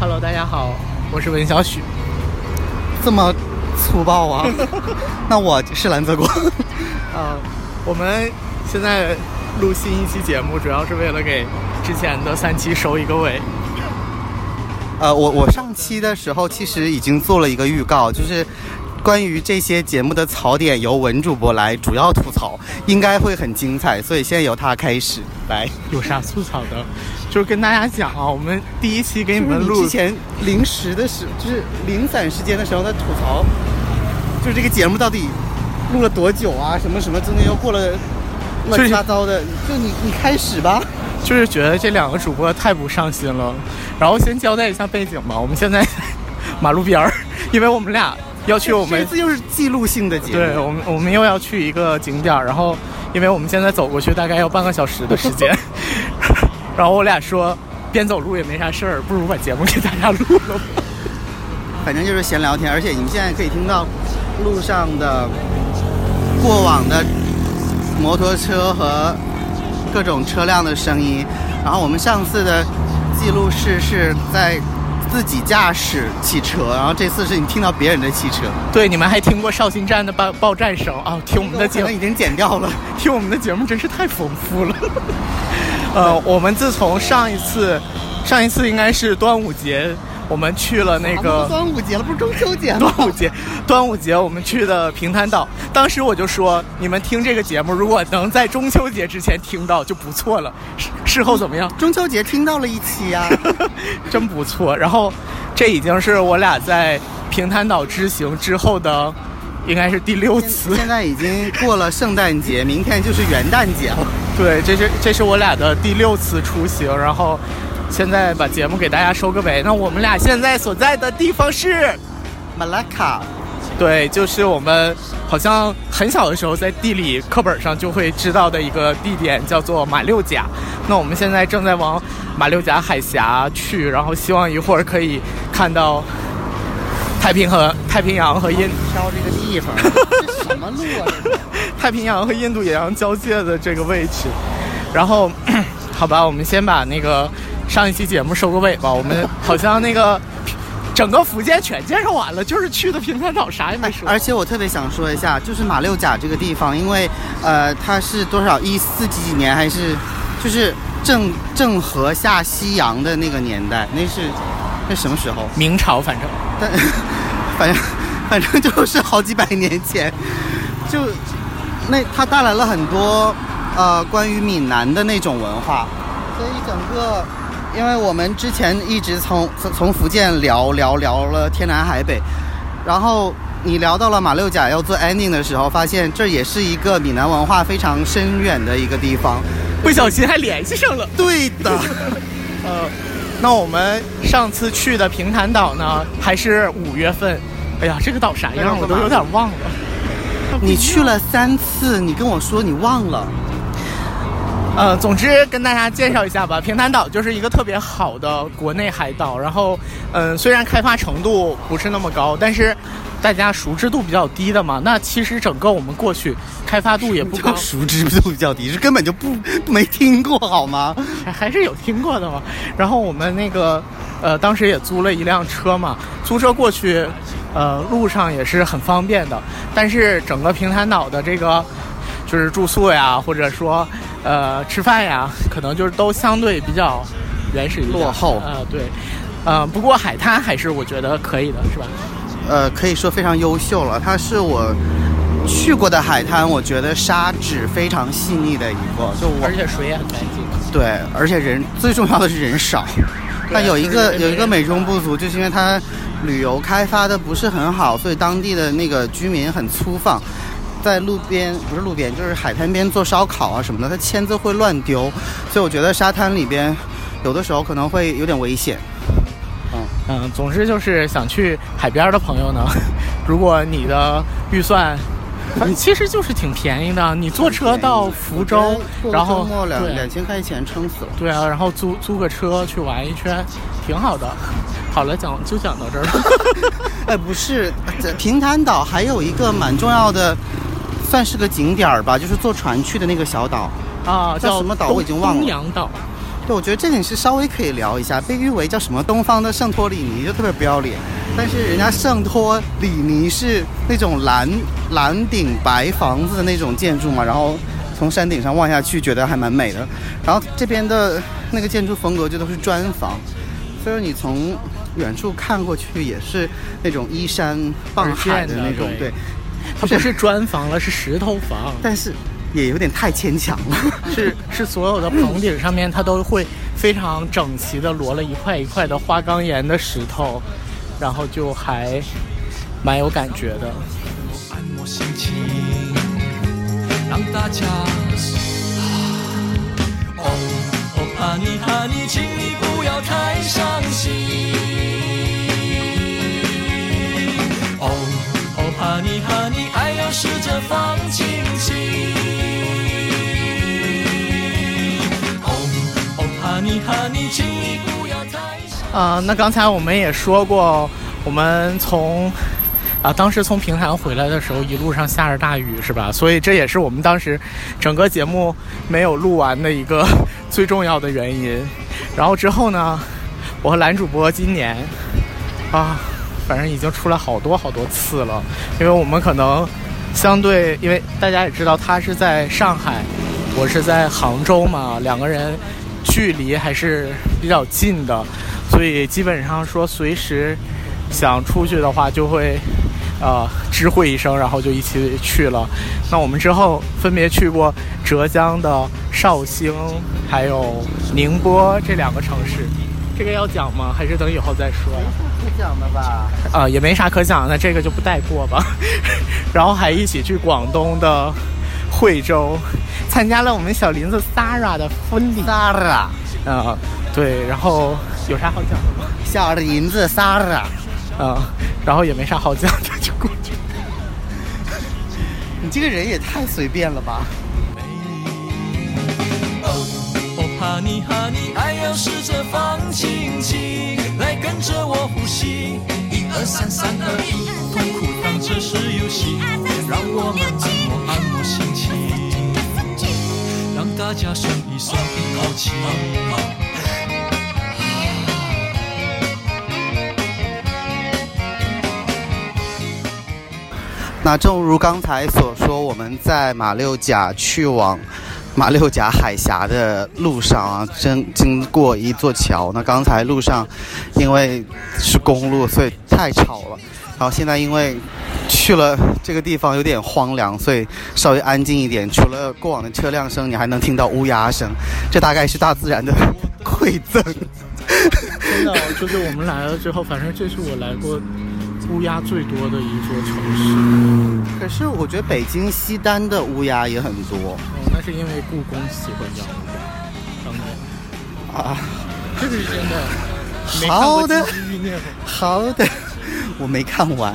Hello，大家好，我是文小许。这么粗暴啊？那我是蓝泽国。呃，我们现在录新一期节目，主要是为了给之前的三期收一个尾。呃，我我上期的时候其实已经做了一个预告，就是关于这些节目的槽点由文主播来主要吐槽，应该会很精彩，所以现在由他开始来。有啥吐槽的？就是跟大家讲啊，我们第一期给你们录之前临时的时，就是零散时间的时候在吐槽，就是这个节目到底录了多久啊？什么什么中间又过了乱七八糟的，就你你开始吧。就是觉得这两个主播太不上心了。然后先交代一下背景吧，我们现在 马路边儿，因为我们俩要去我们这次又是记录性的节目，对我们我们又要去一个景点儿，然后因为我们现在走过去大概要半个小时的时间，然后我俩说边走路也没啥事儿，不如把节目给大家录了吧。反正就是闲聊天，而且你们现在可以听到路上的过往的摩托车和各种车辆的声音，然后我们上次的。记录是是在自己驾驶汽车，然后这次是你听到别人的汽车。对，你们还听过绍兴站的报报站声啊？听我们的节目已经剪掉了。听我们的节目真是太丰富了。呃，我们自从上一次，上一次应该是端午节。我们去了那个端午节了，不是中秋节吗？端午节，端午节我们去的平潭岛。当时我就说，你们听这个节目，如果能在中秋节之前听到就不错了。事事后怎么样？中秋节听到了一期呀，真不错。然后，这已经是我俩在平潭岛之行之后的，应该是第六次。现在已经过了圣诞节，明天就是元旦节了。对，这是这是我俩的第六次出行，然后。现在把节目给大家收个尾。那我们俩现在所在的地方是马拉卡，对，就是我们好像很小的时候在地理课本上就会知道的一个地点，叫做马六甲。那我们现在正在往马六甲海峡去，然后希望一会儿可以看到太平和太平洋和印挑这个地方，这什么路啊？太平洋和印度洋交界的这个位置。然后，好吧，我们先把那个。上一期节目收个尾吧，我们好像那个 整个福建全介绍完了，就是去的平潭岛啥也没说。而且我特别想说一下，就是马六甲这个地方，因为呃，它是多少一四几几年，还是就是郑郑和下西洋的那个年代？那是那什么时候？明朝，反正，但 反正反正就是好几百年前，就那它带来了很多呃关于闽南的那种文化，所以整个。因为我们之前一直从从福建聊聊聊了天南海北，然后你聊到了马六甲要做 ending 的时候，发现这也是一个闽南文化非常深远的一个地方，不小心还联系上了。对的，呃，那我们上次去的平潭岛呢，还是五月份。哎呀，这个岛啥样我都有点忘了。你去了三次，你跟我说你忘了。呃，总之跟大家介绍一下吧。平潭岛就是一个特别好的国内海岛，然后，嗯，虽然开发程度不是那么高，但是大家熟知度比较低的嘛。那其实整个我们过去开发度也不高，熟知度比较低是根本就不没听过好吗？还还是有听过的嘛。然后我们那个，呃，当时也租了一辆车嘛，租车过去，呃，路上也是很方便的。但是整个平潭岛的这个。就是住宿呀，或者说，呃，吃饭呀，可能就是都相对比较原始、落后。呃，对，呃，不过海滩还是我觉得可以的，是吧？呃，可以说非常优秀了。它是我去过的海滩，我觉得沙质非常细腻的一个，就而且水也很干净。对，而且人最重要的是人少。但有一个有一个美中不足，就是因为它旅游开发的不是很好，所以当地的那个居民很粗放。在路边不是路边，就是海滩边做烧烤啊什么的，它签字会乱丢，所以我觉得沙滩里边有的时候可能会有点危险。嗯嗯，总之就是想去海边的朋友呢，如果你的预算，你其实就是挺便宜的，你坐车到福州，然后两两千块钱撑死了。对啊，然后租租个车去玩一圈，挺好的。好了，讲就讲到这儿了。哎，不是，平潭岛还有一个蛮重要的。算是个景点儿吧，就是坐船去的那个小岛啊，叫什么岛我已经忘了。东洋岛，对，我觉得这点是稍微可以聊一下，被誉为叫什么东方的圣托里尼，就特别不要脸。但是人家圣托里尼是那种蓝蓝顶白房子的那种建筑嘛，然后从山顶上望下去，觉得还蛮美的。然后这边的那个建筑风格就都是砖房，所以你从远处看过去也是那种依山傍海的那种，对，它不是砖房了，是石头房，但是也有点太牵强了。是 是，所有的棚顶上面它都会非常整齐的摞了一块一块的花岗岩的石头。然后就还蛮有感觉的。大家 哦哦哈尼哈尼，请你不要太伤心。哦哦哈尼哈尼，爱要试着放轻轻。哦哦哈尼哈尼，请你不要太。啊，那刚才我们也说过，我们从啊当时从平潭回来的时候，一路上下着大雨，是吧？所以这也是我们当时整个节目没有录完的一个 最重要的原因。然后之后呢，我和男主播今年啊，反正已经出来好多好多次了，因为我们可能相对，因为大家也知道他是在上海，我是在杭州嘛，两个人距离还是比较近的。所以基本上说，随时想出去的话，就会呃知会一声，然后就一起去了。那我们之后分别去过浙江的绍兴，还有宁波这两个城市。这个要讲吗？还是等以后再说？没啥可讲的吧？啊，也没啥可讲的，这个就不带过吧。然后还一起去广东的惠州，参加了我们小林子 Sara 的婚礼。Sara，啊，对，然后。有啥好讲的吗？小林子仨了，嗯，然后也没啥好讲的，就过去。你这个人也太随便了吧！哦，哈尼哈尼，爱要试着放轻轻，来跟着我呼吸。一二三，三二一，痛苦当这是游戏，让我们按摩按摩心情，让大家松一松一口气。那正如刚才所说，我们在马六甲去往马六甲海峡的路上啊，经经过一座桥。那刚才路上因为是公路，所以太吵了。然后现在因为去了这个地方有点荒凉，所以稍微安静一点。除了过往的车辆声，你还能听到乌鸦声。这大概是大自然的馈赠。真的，就是我们来了之后，反正这是我来过。乌鸦最多的一座城市，可是我觉得北京西单的乌鸦也很多。哦，那是因为故宫喜欢养乌鸦。啊，这个是真的。好的，好的，我没看完。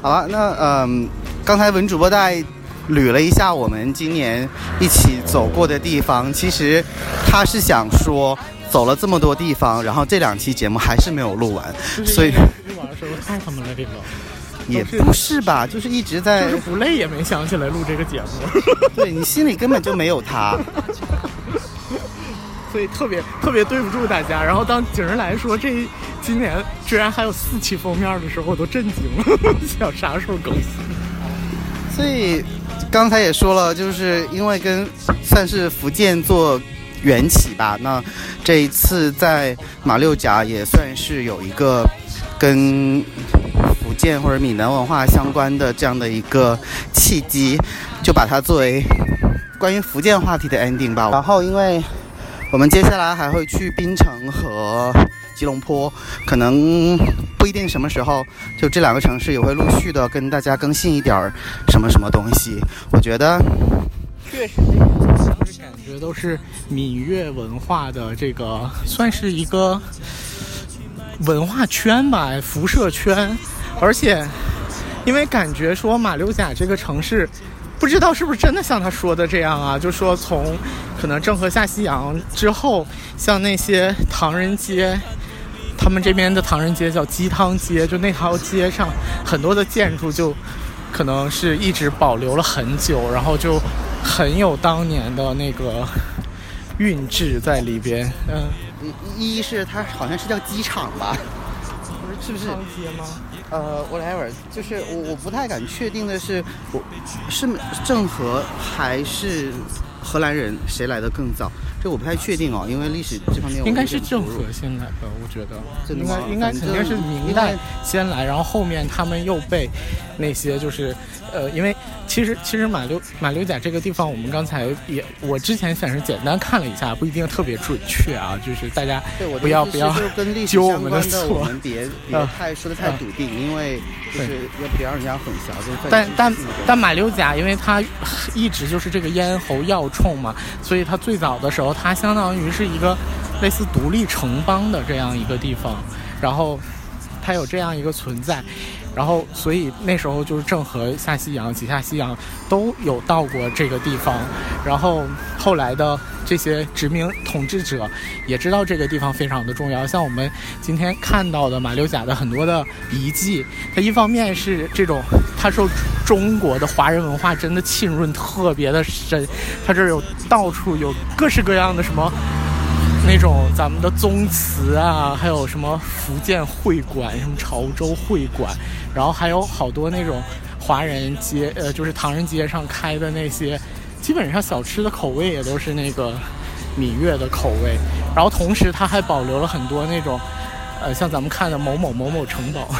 好了，那嗯，刚才文主播带捋了一下我们今年一起走过的地方，其实他是想说。走了这么多地方，然后这两期节目还是没有录完，所以录完的时候太他们累了，也不是吧，就是一直在，就是不累也没想起来录这个节目，对你心里根本就没有他，所以特别特别对不住大家。然后当景儿来说这今年居然还有四期封面的时候，我都震惊了，想啥时候更新？所以刚才也说了，就是因为跟算是福建做。缘起吧，那这一次在马六甲也算是有一个跟福建或者闽南文化相关的这样的一个契机，就把它作为关于福建话题的 ending 吧。然后，因为我们接下来还会去槟城和吉隆坡，可能不一定什么时候，就这两个城市也会陆续的跟大家更新一点儿什么什么东西。我觉得确实。感觉都是闽粤文化的这个，算是一个文化圈吧，辐射圈。而且，因为感觉说马六甲这个城市，不知道是不是真的像他说的这样啊？就说从可能郑和下西洋之后，像那些唐人街，他们这边的唐人街叫鸡汤街，就那条街上很多的建筑就可能是一直保留了很久，然后就。很有当年的那个韵致在里边。嗯，一一是它好像是叫机场吧？不是是不是？吗？呃，whatever，就是我我不太敢确定的是，我是郑和还是荷兰人谁来的更早？这我不太确定哦，因为历史这方面应该是郑和先来的，我觉得应该应该肯定是明代先来，然后后面他们又被那些就是呃，因为其实其实马六马六甲这个地方，我们刚才也我之前算是简单看了一下，不一定特别准确啊，就是大家不要不要揪我们的错，我们别 别太说的太笃定，因为就是要别让人家混淆。但但但马六甲，因为它一直就是这个咽喉要冲嘛，所以它最早的时候。它相当于是一个类似独立城邦的这样一个地方，然后它有这样一个存在，然后所以那时候就是郑和下西洋、几下西洋都有到过这个地方，然后后来的这些殖民统治者也知道这个地方非常的重要，像我们今天看到的马六甲的很多的遗迹，它一方面是这种它受中国的华人文化真的浸润特别的深，它这儿有。到处有各式各样的什么那种咱们的宗祠啊，还有什么福建会馆、什么潮州会馆，然后还有好多那种华人街，呃，就是唐人街上开的那些，基本上小吃的口味也都是那个闽粤的口味。然后同时它还保留了很多那种，呃，像咱们看的某某某某城堡。不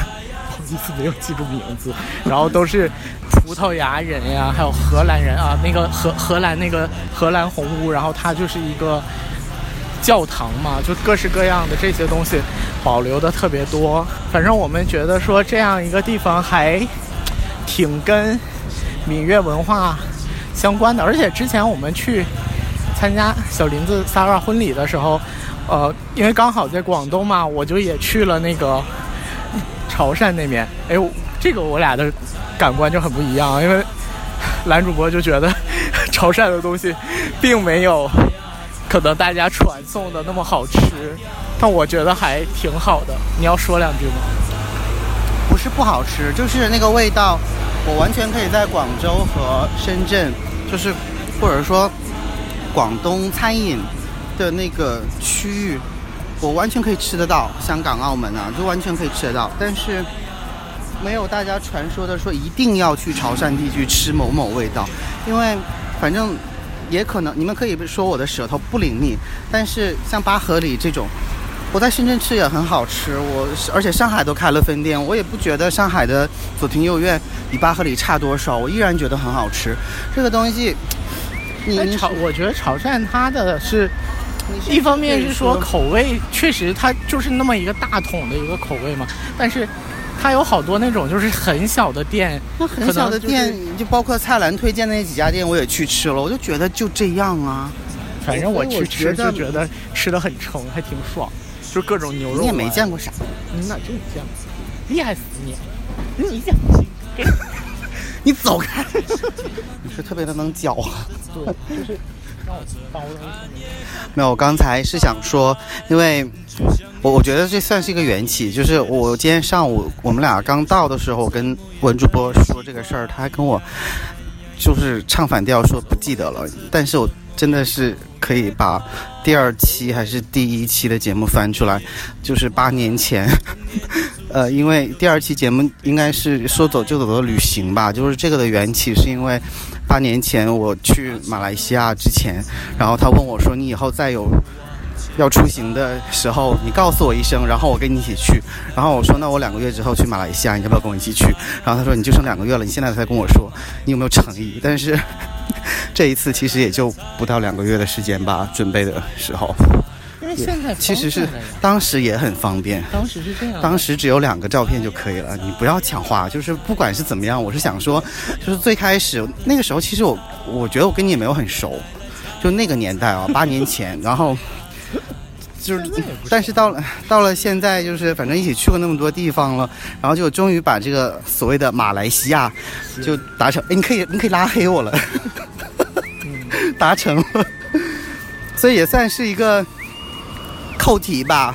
好意思没有记住名字，然后都是葡萄牙人呀，还有荷兰人啊，那个荷荷兰那个荷兰红屋，然后它就是一个教堂嘛，就各式各样的这些东西保留的特别多。反正我们觉得说这样一个地方还挺跟闽粤文化相关的，而且之前我们去参加小林子萨尔婚礼的时候，呃，因为刚好在广东嘛，我就也去了那个。潮汕那边，哎呦，这个我俩的感官就很不一样，因为男主播就觉得 潮汕的东西并没有可能大家传颂的那么好吃，但我觉得还挺好的。你要说两句吗？不是不好吃，就是那个味道，我完全可以在广州和深圳，就是或者说广东餐饮的那个区域。我完全可以吃得到，香港、澳门啊，就完全可以吃得到，但是没有大家传说的说一定要去潮汕地区吃某某味道，因为反正也可能你们可以说我的舌头不灵敏，但是像八合里这种，我在深圳吃也很好吃，我而且上海都开了分店，我也不觉得上海的左庭右院比八合里差多少，我依然觉得很好吃。这个东西，你潮，我觉得潮汕它的是。一方面是说口味确实它就是那么一个大桶的一个口味嘛，但是它有好多那种就是很小的店，那很小的店就包括蔡澜推荐的那几家店我也去吃了，我就觉得就这样啊。反正我去吃就觉得吃的很撑，还挺爽，就各种牛肉。你也没见过啥？你哪真见过？厉害死你！你讲，你走开！你是特别的能嚼啊。对，就是。没有，我刚才是想说，因为我我觉得这算是一个缘起，就是我今天上午我们俩刚到的时候，我跟文主播说这个事儿，他还跟我就是唱反调说不记得了，但是我真的是可以把第二期还是第一期的节目翻出来，就是八年前，呃，因为第二期节目应该是说走就走的旅行吧，就是这个的缘起是因为。八年前我去马来西亚之前，然后他问我说：“你以后再有要出行的时候，你告诉我一声，然后我跟你一起去。”然后我说：“那我两个月之后去马来西亚，你要不要跟我一起去？”然后他说：“你就剩两个月了，你现在才跟我说，你有没有诚意？”但是这一次其实也就不到两个月的时间吧，准备的时候。现在其实是当时也很方便，当时是这样，当时只有两个照片就可以了。你不要抢话，就是不管是怎么样，我是想说，就是最开始那个时候，其实我我觉得我跟你也没有很熟，就那个年代啊，八年前，然后就是，但是到了到了现在，就是反正一起去过那么多地方了，然后就终于把这个所谓的马来西亚就达成。哎，你可以你可以拉黑我了，达成了，所以也算是一个。扣题吧，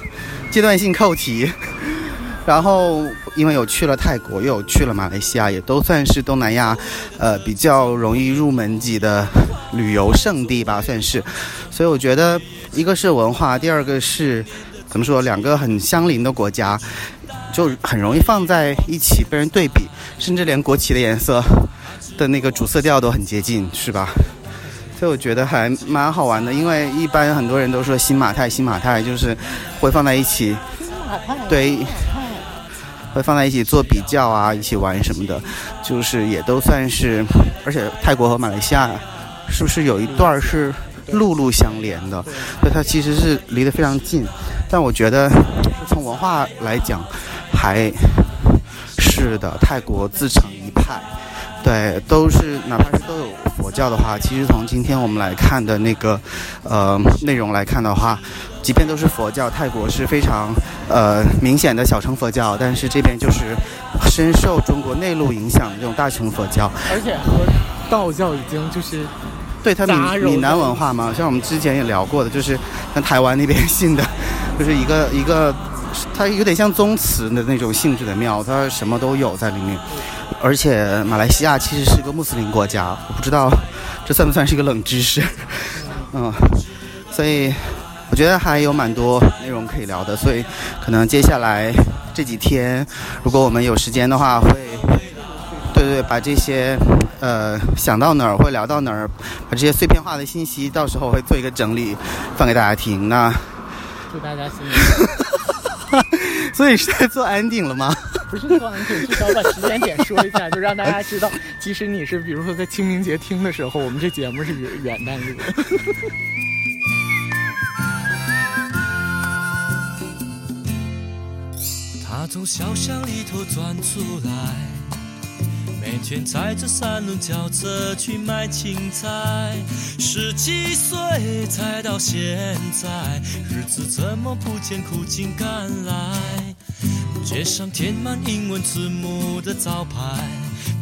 阶段性扣题，然后因为有去了泰国，又有去了马来西亚，也都算是东南亚，呃，比较容易入门级的旅游胜地吧，算是。所以我觉得，一个是文化，第二个是怎么说，两个很相邻的国家，就很容易放在一起被人对比，甚至连国旗的颜色的那个主色调都很接近，是吧？所以我觉得还蛮好玩的，因为一般很多人都说新马泰，新马泰就是会放在一起，对。会放在一起做比较啊，一起玩什么的，就是也都算是，而且泰国和马来西亚是不是有一段是陆路相连的？所以它其实是离得非常近。但我觉得从文化来讲，还是的，泰国自成一派。对，都是哪怕是都有佛教的话，其实从今天我们来看的那个呃内容来看的话。即便都是佛教，泰国是非常呃明显的小乘佛教，但是这边就是深受中国内陆影响的这种大乘佛教，而且和道教已经就是对它闽闽南文化嘛，像我们之前也聊过的，就是像台湾那边信的，就是一个一个，它有点像宗祠的那种性质的庙，它什么都有在里面，而且马来西亚其实是个穆斯林国家，我不知道这算不算是一个冷知识，嗯，所以。我觉得还有蛮多内容可以聊的，所以可能接下来这几天，如果我们有时间的话，会，对对，把这些，呃，想到哪儿会聊到哪儿，把这些碎片化的信息，到时候会做一个整理，放给大家听。那祝大家新年。所以是在做 ending 了吗？不是做安定，至少把时间点说一下，就让大家知道，即使你是比如说在清明节听的时候，我们这节目是元元旦录。他从小巷里头钻出来，每天踩着三轮轿车去卖青菜。十几岁才到现在，日子怎么不见苦尽甘来？街上贴满英文字母的招牌。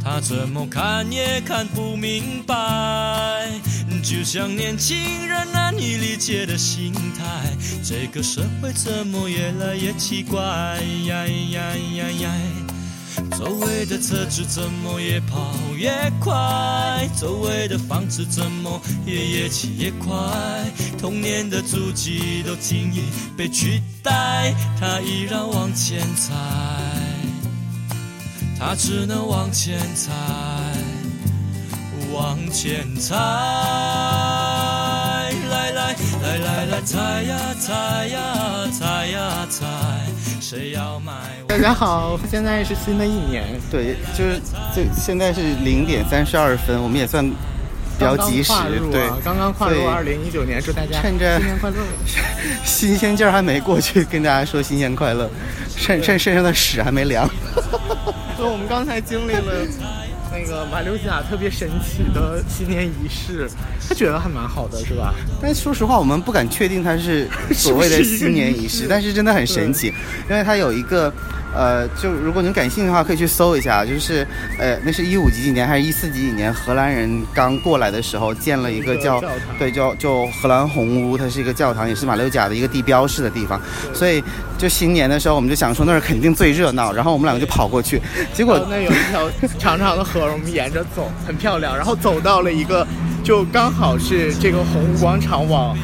他怎么看也看不明白，就像年轻人难以理解的心态。这个社会怎么越来越奇怪？呀呀呀呀！周围的车子怎么越跑越快？周围的房子怎么也越起越快？童年的足迹都轻易被取代，他依然往前踩。他只能往前踩，往前踩，来来来来来，踩呀踩呀踩呀踩，谁要买？大家好，现在是新的一年，对，就是这现在是零点三十二分，我们也算比较及时，对，刚刚跨入二零一九年，祝大家趁着新年快乐，新鲜劲儿还没过去，跟大家说新年快乐，趁趁身上的屎还没凉。说 我们刚才经历了那个马六甲特别神奇的新年仪式，他觉得还蛮好的，是吧？但说实话，我们不敢确定它是所谓的新年仪式，但是真的很神奇，因为它有一个。呃，就如果您感兴趣的话，可以去搜一下，就是，呃，那是一五几几年还是一四几几年，荷兰人刚过来的时候建了一个叫，对，叫就荷兰红屋，它是一个教堂，也是马六甲的一个地标式的地方，所以就新年的时候，我们就想说那儿肯定最热闹，然后我们两个就跑过去，结果那有一条长长的河，我们沿着走，很漂亮，然后走到了一个，就刚好是这个红屋广场往。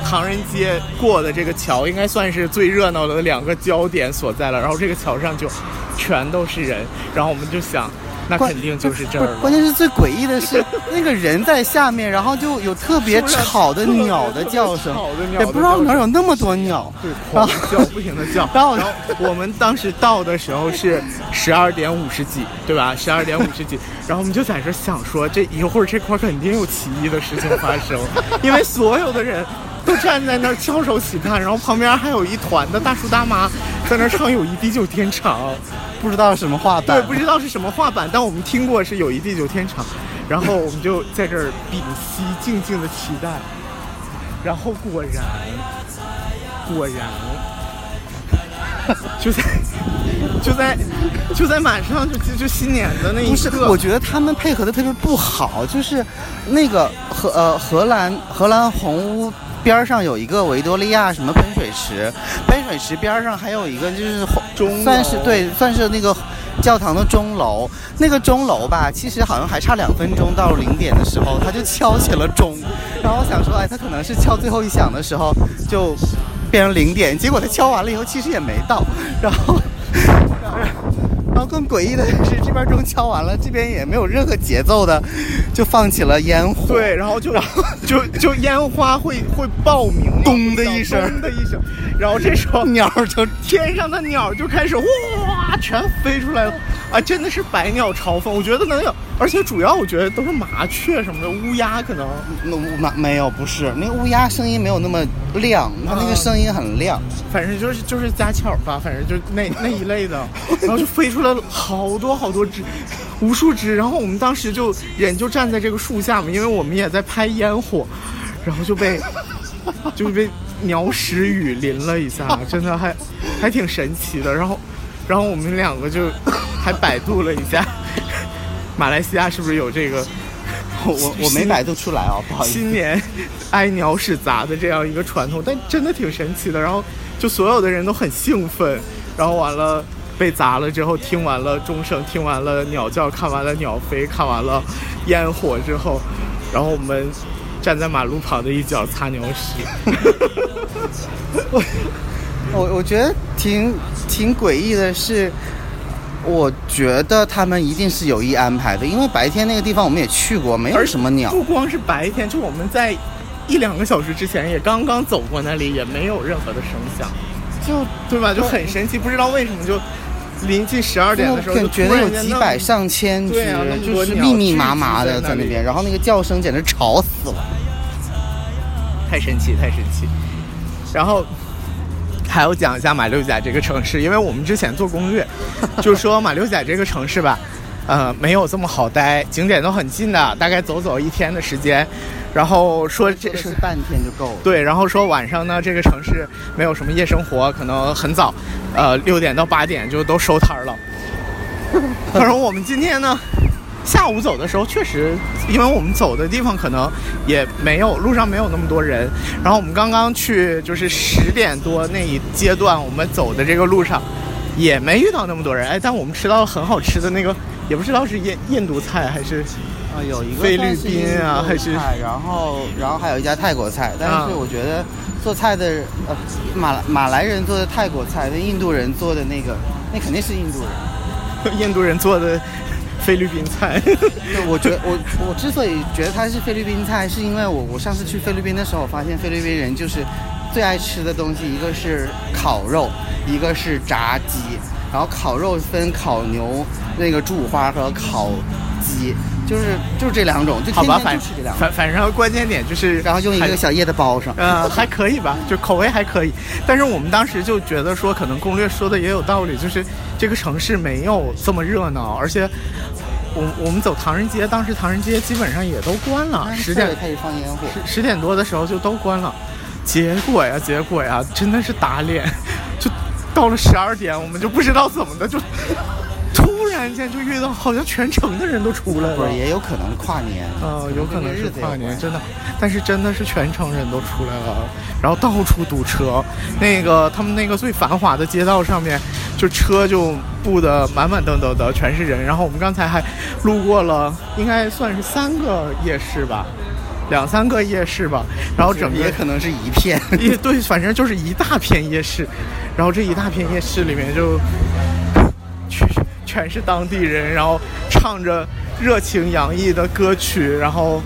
唐人街过的这个桥应该算是最热闹的两个焦点所在了，然后这个桥上就全都是人，然后我们就想。那肯定就是这儿。关键是最诡异的是，那个人在下面，然后就有特别吵的鸟的叫声，也不知道哪有那么多鸟，对，狂叫，不停的叫。然后我们当时到的时候是十二点五十几，对吧？十二点五十几，然后我们就在这想说，这一会儿这块肯定有奇异的事情发生，因为所有的人都站在那儿翘首企盼，然后旁边还有一团的大叔大妈在那唱《友谊地久天长》。不知道什么画板，对，不知道是什么画板，但我们听过是友谊地久天长，然后我们就在这儿屏息静静的期待，然后果然，果然，就在就在就在马上就就新年的那一刻，我觉得他们配合的特别不好，就是那个荷呃荷兰荷兰红屋边上有一个维多利亚什么喷水池，喷水池边上还有一个就是钟算是对，算是那个教堂的钟楼。那个钟楼吧，其实好像还差两分钟到零点的时候，他就敲起了钟。然后我想说，哎，他可能是敲最后一响的时候就变成零点，结果他敲完了以后其实也没到，然后。然后更诡异的 是，这边钟敲完了，这边也没有任何节奏的，就放起了烟火。对，然后就然后就就烟花会会爆鸣，咚的一声咚的一声，然后这时候鸟儿就天上的鸟就开始哇全飞出来了啊，真的是百鸟朝凤。我觉得能有，而且主要我觉得都是麻雀什么的，乌鸦可能那乌没没有，不是那个乌鸦声音没有那么亮，它那个声音很亮。反正就是就是家巧吧，反正就那那一类的，然后就飞出来了好多好多只，无数只。然后我们当时就人就站在这个树下嘛，因为我们也在拍烟火，然后就被 就被鸟屎雨淋了一下，真的还还挺神奇的。然后然后我们两个就还百度了一下，马来西亚是不是有这个我我我没百度出来哦，不好意思。新年 挨鸟屎砸的这样一个传统，但真的挺神奇的。然后就所有的人都很兴奋，然后完了被砸了之后，听完了钟声，听完了鸟叫，看完了鸟飞，看完了烟火之后，然后我们站在马路旁的一角擦鸟屎。我我觉得挺挺诡异的是，我觉得他们一定是有意安排的，因为白天那个地方我们也去过，没有什么鸟。不光是白天，就我们在一两个小时之前也刚刚走过那里，也没有任何的声响，就对吧？就很神奇，不知道为什么就临近十二点的时候，就觉得有几百上千只，就是密密麻麻的在那边，然后那个叫声简直吵死了。太神奇，太神奇。然后还要讲一下马六甲这个城市，因为我们之前做攻略，就说马六甲这个城市吧，呃，没有这么好待，景点都很近的，大概走走一天的时间。然后说这是 半天就够了。对，然后说晚上呢，这个城市没有什么夜生活，可能很早，呃，六点到八点就都收摊儿了。反正我们今天呢，下午走的时候，确实，因为我们走的地方可能也没有路上没有那么多人。然后我们刚刚去就是十点多那一阶段，我们走的这个路上也没遇到那么多人。哎，但我们吃到了很好吃的那个，也不知道是印印度菜还是啊，有一个菲律宾啊还是菜然后然后还有一家泰国菜，但啊是我觉得做菜的呃马马来人做的泰国菜，那印度人做的那个那肯定是印度人。印度人做的菲律宾菜。对，我觉得我我之所以觉得它是菲律宾菜，是因为我我上次去菲律宾的时候，我发现菲律宾人就是最爱吃的东西，一个是烤肉，一个是炸鸡。然后烤肉分烤牛那个猪五花和烤鸡，就是就是这两种，就好吧，天天反就吃这两种。反反正关键点就是，然后用一个小叶子包上。呃，还可以吧，就口味还可以。但是我们当时就觉得说，可能攻略说的也有道理，就是这个城市没有这么热闹，而且我我们走唐人街，当时唐人街基本上也都关了，十点开始放烟火，十十点多的时候就都关了。结果呀，结果呀，真的是打脸，就到了十二点，我们就不知道怎么的，就突然间就遇到好像全城的人都出来了。不是也有可能跨年，呃，有可能是跨年，真的，但是真的是全城人都出来了，然后到处堵车，那个他们那个最繁华的街道上面，就车就布的满满登登的，全是人。然后我们刚才还路过了，应该算是三个夜市吧，两三个夜市吧，然后整个也可能是一片。一对，反正就是一大片夜市，然后这一大片夜市里面就全全是当地人，然后唱着热情洋溢的歌曲，然后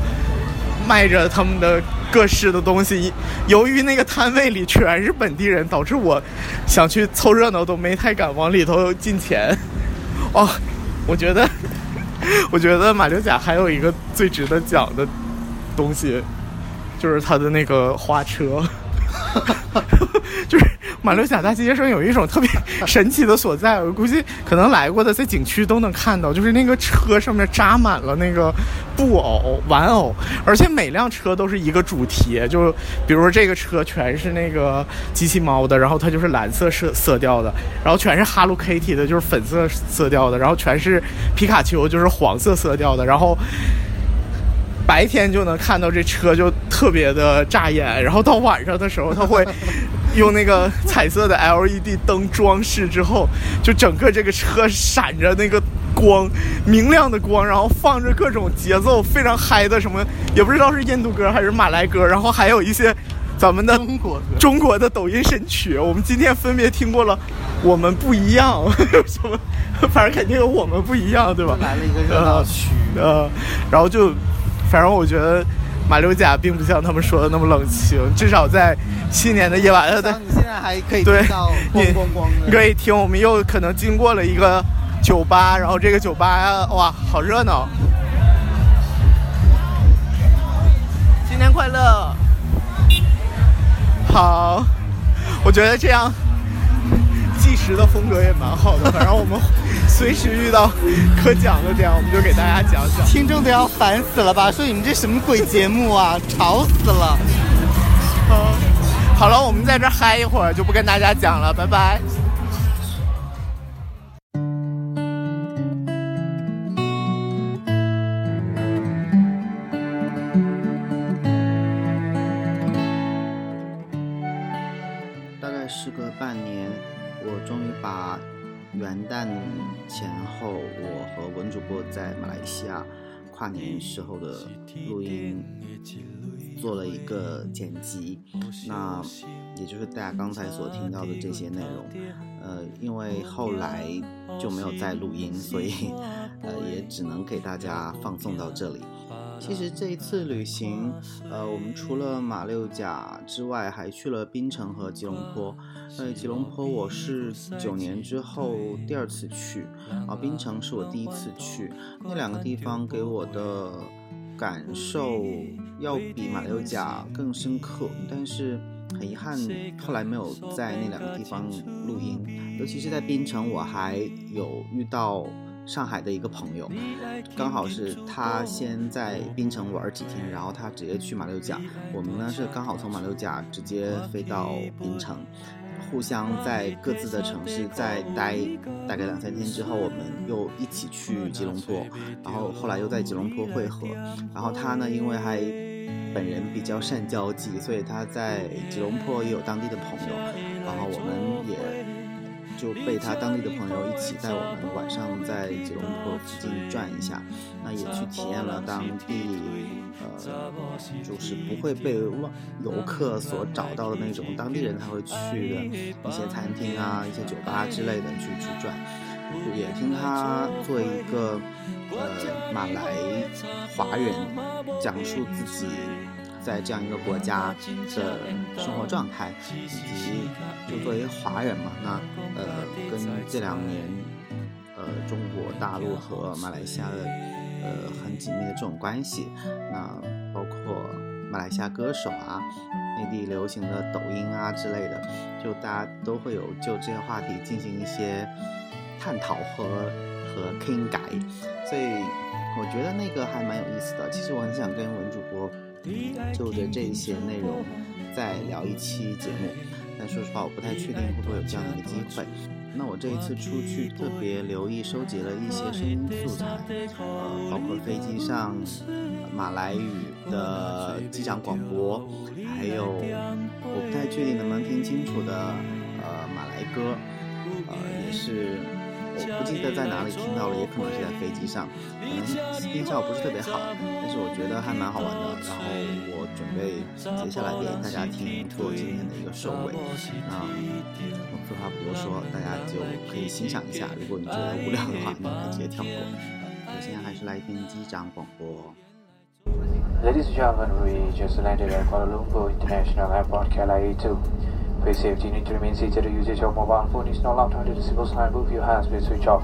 卖着他们的各式的东西。由于那个摊位里全是本地人，导致我想去凑热闹都没太敢往里头进钱。哦，我觉得，我觉得马六甲还有一个最值得讲的东西，就是他的那个花车。就是马六甲大街上有一种特别神奇的所在，我估计可能来过的在景区都能看到，就是那个车上面扎满了那个布偶、玩偶，而且每辆车都是一个主题，就比如说这个车全是那个机器猫的，然后它就是蓝色色色调的，然后全是 Hello Kitty 的，就是粉色色调的，然后全是皮卡丘，就是黄色色调的，然后。白天就能看到这车就特别的扎眼，然后到晚上的时候，它会用那个彩色的 LED 灯装饰之后，就整个这个车闪着那个光，明亮的光，然后放着各种节奏非常嗨的什么，也不知道是印度歌还是马来歌，然后还有一些咱们的中国歌中国的抖音神曲。我们今天分别听过了，我们不一样，什么，反正肯定有我们不一样，对吧？来了一个热闹区。呃，然后就，反正我觉得马六甲并不像他们说的那么冷清，至少在新年的夜晚，呃，对你现在还可以对听到你咣咣咣你的。可以听，我们又可能经过了一个酒吧，然后这个酒吧哇，好热闹！新年快乐！好，我觉得这样计时的风格也蛮好的，反正我们随时遇到可讲的点，我们就给大家讲讲。听众都要烦死了吧？说你们这什么鬼节目啊，吵死了！好了，我们在这嗨一会儿，就不跟大家讲了，拜拜。大概时隔半年，我终于把元旦前后我和文主播在马来西亚跨年时候的录音做了一个剪辑，那也就是大家刚才所听到的这些内容。呃，因为后来就没有再录音，所以呃也只能给大家放送到这里。其实这一次旅行，呃，我们除了马六甲之外，还去了槟城和吉隆坡。呃，吉隆坡我是九年之后第二次去，啊，槟城是我第一次去。那两个地方给我的感受要比马六甲更深刻，但是很遗憾，后来没有在那两个地方录音。尤其是在槟城，我还有遇到上海的一个朋友，刚好是他先在槟城玩几天，然后他直接去马六甲。我们呢是刚好从马六甲直接飞到槟城，互相在各自的城市再待大概两三天之后，我们又一起去吉隆坡，然后后来又在吉隆坡会合。然后他呢，因为还本人比较善交际，所以他在吉隆坡也有当地的朋友，然后我们也。就被他当地的朋友一起带我们晚上在吉隆坡附近转一下，那也去体验了当地，呃，就是不会被外游客所找到的那种当地人才会去的一些餐厅啊、一些酒吧之类的去去转，也听他作为一个呃马来华人讲述自己。在这样一个国家的生活状态，以及就作为华人嘛，那呃跟这两年呃中国大陆和马来西亚的呃很紧密的这种关系，那包括马来西亚歌手啊，内地流行的抖音啊之类的，就大家都会有就这些话题进行一些探讨和和傾偈，所以我觉得那个还蛮有意思的。其实我很想跟文主播。就着这些内容再聊一期节目，但说实话，我不太确定会不会有这样的一个机会。那我这一次出去特别留意收集了一些声音素材，呃，包括飞机上马来语的机长广播，还有我不太确定能不能听清楚的呃马来歌，呃，也是。我不记得在哪里听到了，也可能是在飞机上，可能音效不是特别好，但是我觉得还蛮好玩的。然后我准备接下来给大家听做今天的一个收尾。那我废话不多说，大家就可以欣赏一下。如果你觉得无聊的话，你可以直接跳过。首先还是来听机长广播。Ladies and gentlemen, we just landed at Kuala Lumpur International Airport, KLIA 2. For your safety, you need to remain seated. The usage of mobile phone is not allowed to the civil sign. Move your hands will switch off.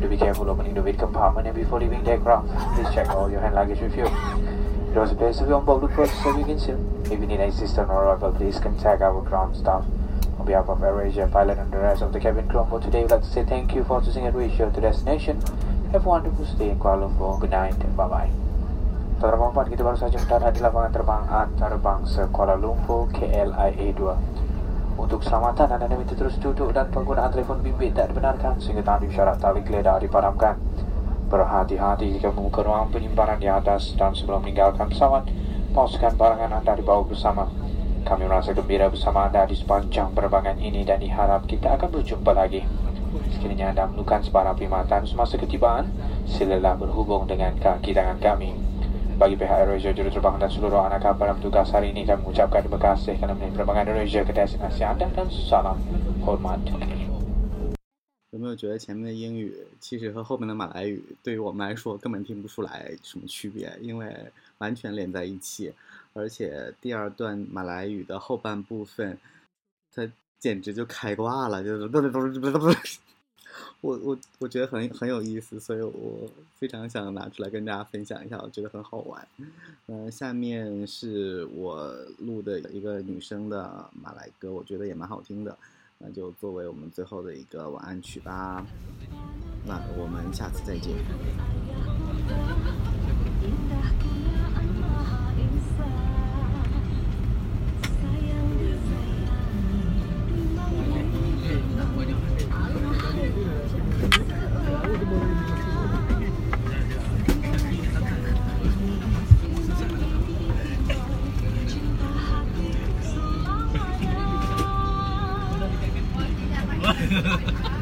To be careful opening the weight compartment and before leaving the aircraft, please check all your hand luggage with you. It was a pleasure to be on board the first so you can see. If you need assistance or arrival, please contact our ground staff. On behalf of AirAsia pilot and the rest of the cabin crew for today, we'd like to say thank you for choosing AirAsia to destination. Have a wonderful stay in Kuala Lumpur. Good night and bye-bye. Saudara kita baru saja mendarat di lapangan terbang antarabangsa Kuala Lumpur KLIA 2. Untuk keselamatan, anda diminta terus duduk dan penggunaan telefon bimbit tak dibenarkan sehingga tanda isyarat tali geledah dipadamkan. Berhati-hati jika membuka ruang penyimpanan di atas dan sebelum meninggalkan pesawat, pauskan barangan Anda di bawah bersama. Kami merasa gembira bersama Anda di sepanjang penerbangan ini dan diharap kita akan berjumpa lagi. Sekiranya Anda menemukan sebarang perkhidmatan semasa ketibaan, silalah berhubung dengan kaki tangan kami. 有没有觉得前面的英语其实和后面的马来语对于我们来说根本听不出来什么区别，因为完全连在一起，而且第二段马来语的后半部分，它简直就开挂了，就是不不不不不不，我我我觉得很很有意思，所以我非常想拿出来跟大家分享一下，我觉得很好玩。嗯、下面是我录的一个女生的马来歌，我觉得也蛮好听的。那就作为我们最后的一个晚安曲吧。那我们下次再见。走了呵呵呵